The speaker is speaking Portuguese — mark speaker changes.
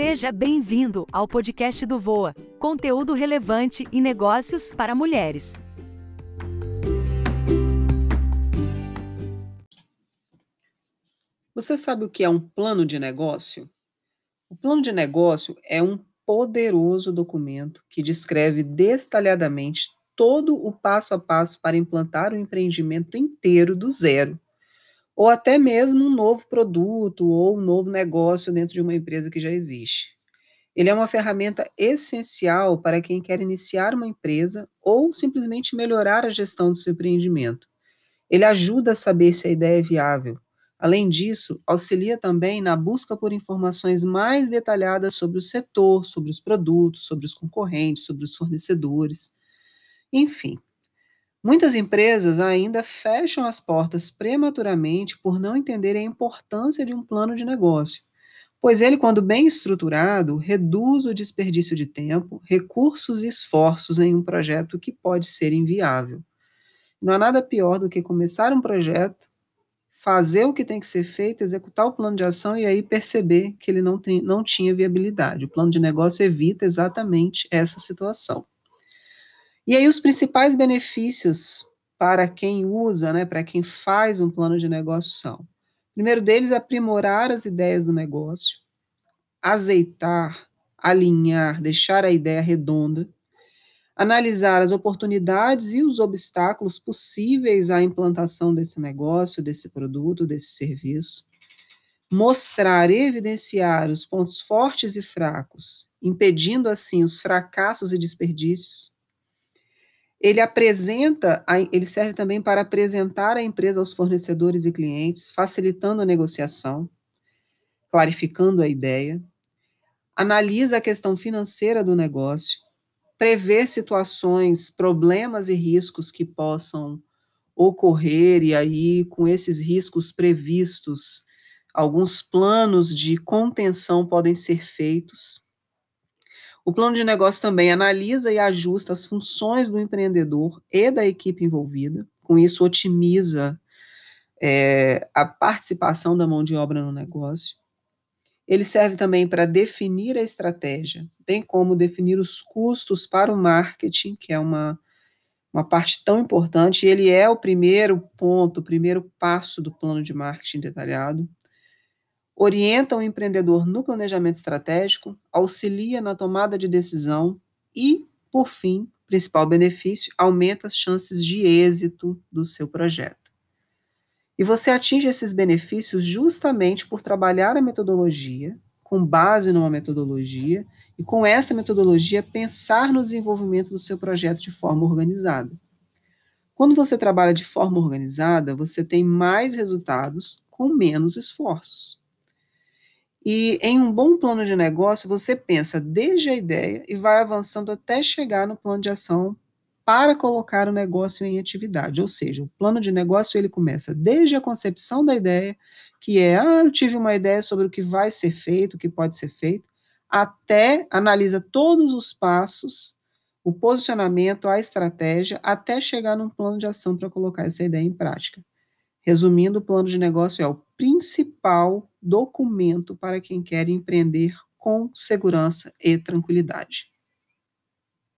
Speaker 1: Seja bem-vindo ao podcast do Voa, conteúdo relevante e negócios para mulheres.
Speaker 2: Você sabe o que é um plano de negócio? O plano de negócio é um poderoso documento que descreve detalhadamente todo o passo a passo para implantar o empreendimento inteiro do zero, ou até mesmo um novo produto ou um novo negócio dentro de uma empresa que já existe. Ele é uma ferramenta essencial para quem quer iniciar uma empresa ou simplesmente melhorar a gestão do seu empreendimento. Ele ajuda a saber se a ideia é viável, Além disso, auxilia também na busca por informações mais detalhadas sobre o setor, sobre os produtos, sobre os concorrentes, sobre os fornecedores. Enfim, muitas empresas ainda fecham as portas prematuramente por não entenderem a importância de um plano de negócio, pois ele, quando bem estruturado, reduz o desperdício de tempo, recursos e esforços em um projeto que pode ser inviável. Não há nada pior do que começar um projeto fazer o que tem que ser feito, executar o plano de ação e aí perceber que ele não, tem, não tinha viabilidade. O plano de negócio evita exatamente essa situação. E aí os principais benefícios para quem usa, né, para quem faz um plano de negócio são: primeiro deles aprimorar as ideias do negócio, azeitar, alinhar, deixar a ideia redonda, analisar as oportunidades e os obstáculos possíveis à implantação desse negócio, desse produto, desse serviço, mostrar e evidenciar os pontos fortes e fracos, impedindo assim os fracassos e desperdícios. Ele apresenta, ele serve também para apresentar a empresa aos fornecedores e clientes, facilitando a negociação, clarificando a ideia, analisa a questão financeira do negócio, prever situações, problemas e riscos que possam ocorrer, e aí, com esses riscos previstos, alguns planos de contenção podem ser feitos. O plano de negócio também analisa e ajusta as funções do empreendedor e da equipe envolvida, com isso, otimiza é, a participação da mão de obra no negócio. Ele serve também para definir a estratégia, bem como definir os custos para o marketing, que é uma, uma parte tão importante. Ele é o primeiro ponto, o primeiro passo do plano de marketing detalhado. Orienta o empreendedor no planejamento estratégico, auxilia na tomada de decisão e, por fim, principal benefício, aumenta as chances de êxito do seu projeto. E você atinge esses benefícios justamente por trabalhar a metodologia, com base numa metodologia, e com essa metodologia pensar no desenvolvimento do seu projeto de forma organizada. Quando você trabalha de forma organizada, você tem mais resultados com menos esforços. E em um bom plano de negócio, você pensa desde a ideia e vai avançando até chegar no plano de ação para colocar o negócio em atividade. Ou seja, o plano de negócio ele começa desde a concepção da ideia, que é, ah, eu tive uma ideia sobre o que vai ser feito, o que pode ser feito, até analisa todos os passos, o posicionamento, a estratégia, até chegar num plano de ação para colocar essa ideia em prática. Resumindo, o plano de negócio é o principal documento para quem quer empreender com segurança e tranquilidade.